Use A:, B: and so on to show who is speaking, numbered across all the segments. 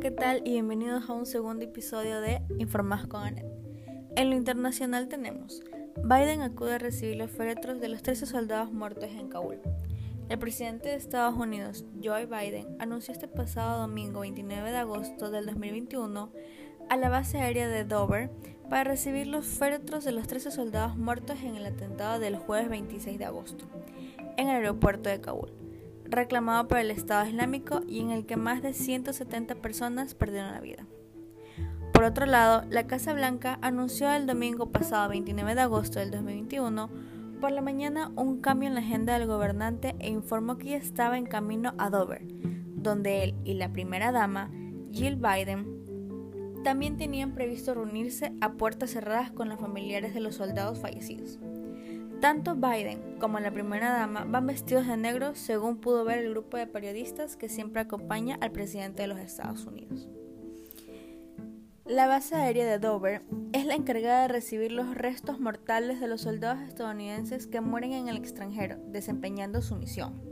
A: ¿qué tal? Y bienvenidos a un segundo episodio de Informados con Anet. En lo internacional tenemos, Biden acude a recibir los féretros de los 13 soldados muertos en Kabul. El presidente de Estados Unidos, Joe Biden, anunció este pasado domingo 29 de agosto del 2021 a la base aérea de Dover para recibir los féretros de los 13 soldados muertos en el atentado del jueves 26 de agosto en el aeropuerto de Kabul reclamado por el Estado Islámico y en el que más de 170 personas perdieron la vida. Por otro lado, la Casa Blanca anunció el domingo pasado 29 de agosto del 2021 por la mañana un cambio en la agenda del gobernante e informó que ya estaba en camino a Dover, donde él y la primera dama, Jill Biden, también tenían previsto reunirse a puertas cerradas con los familiares de los soldados fallecidos. Tanto Biden como la primera dama van vestidos de negro según pudo ver el grupo de periodistas que siempre acompaña al presidente de los Estados Unidos. La base aérea de Dover es la encargada de recibir los restos mortales de los soldados estadounidenses que mueren en el extranjero, desempeñando su misión.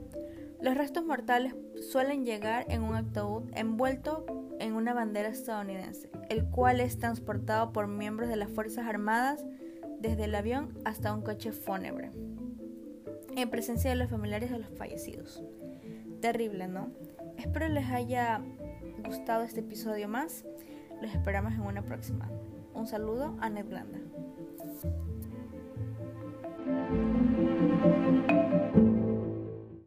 A: Los restos mortales suelen llegar en un ataúd envuelto en una bandera estadounidense, el cual es transportado por miembros de las Fuerzas Armadas desde el avión hasta un coche fúnebre, en presencia de los familiares de los fallecidos. Terrible, ¿no? Espero les haya gustado este episodio más. Los esperamos en una próxima. Un saludo a Ned Blanda.